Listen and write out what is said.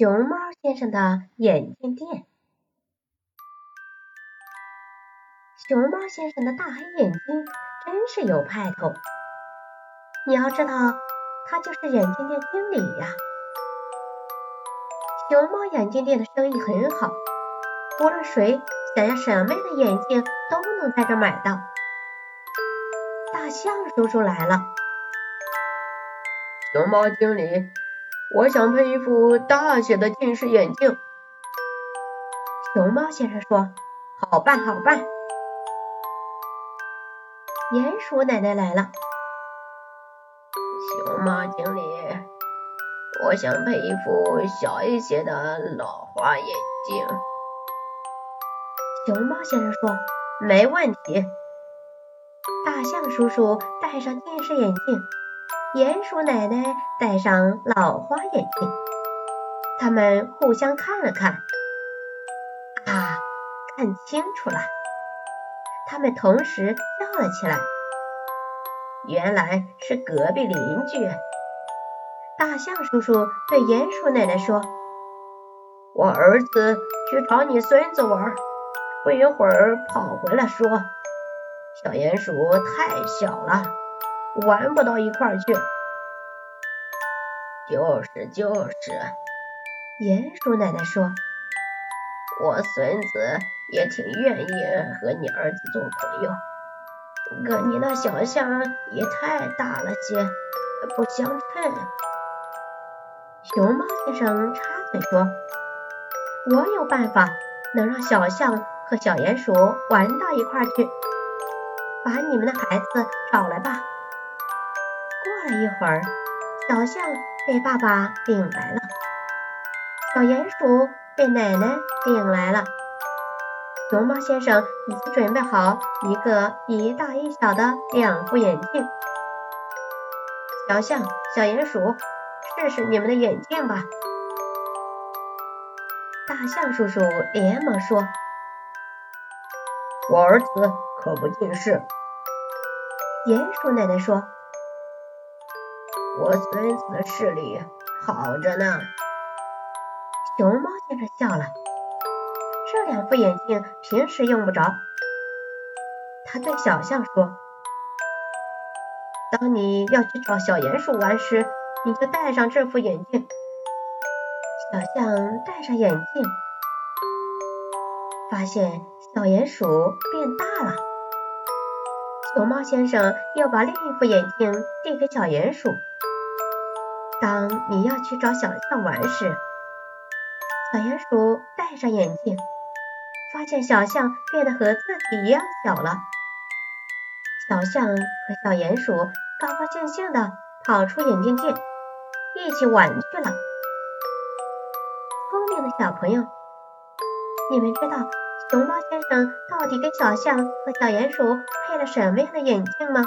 熊猫先生的眼镜店。熊猫先生的大黑眼睛真是有派头。你要知道，他就是眼镜店经理呀。熊猫眼镜店的生意很好，无论谁想要什么样的眼镜，都能在这买到。大象叔叔来了。熊猫经理，我想配一副大些的近视眼镜。熊猫先生说：“好办，好办。”鼹鼠奶奶来了。熊猫经理，我想配一副小一些的老花眼镜。熊猫先生说：“没问题。”大象叔叔戴上近视眼镜，鼹鼠奶奶戴上老花眼镜。他们互相看了看，啊，看清楚了。他们同时笑了起来。原来是隔壁邻居。大象叔叔对鼹鼠奶奶说：“我儿子去找你孙子玩，不一会儿跑回来说。”小鼹鼠太小了，玩不到一块儿去。就是就是，鼹鼠奶奶说：“我孙子也挺愿意和你儿子做朋友，可你那小象也太大了些，不相称。”熊猫先生插嘴说：“我有办法能让小象和小鼹鼠玩到一块儿去。”把你们的孩子找来吧。过了一会儿，小象被爸爸领来了，小鼹鼠被奶奶领来了。熊猫先生已经准备好一个一大一小的两副眼镜。小象、小鼹鼠，试试你们的眼镜吧。大象叔叔连忙说：“我儿子。”可不近视。鼹鼠奶奶说：“我孙子的视力好着呢。”熊猫先生笑了：“这两副眼镜平时用不着。”他对小象说：“当你要去找小鼹鼠玩时，你就戴上这副眼镜。”小象戴上眼镜，发现小鼹鼠变大了。熊猫先生又把另一副眼镜递给小鼹鼠。当你要去找小象玩时，小鼹鼠戴上眼镜，发现小象变得和自己一样小了。小象和小鼹鼠高高兴兴地跑出眼镜店，一起玩去了。聪明的小朋友，你们知道？熊猫先生到底给小象和小鼹鼠配了什么样的眼镜吗？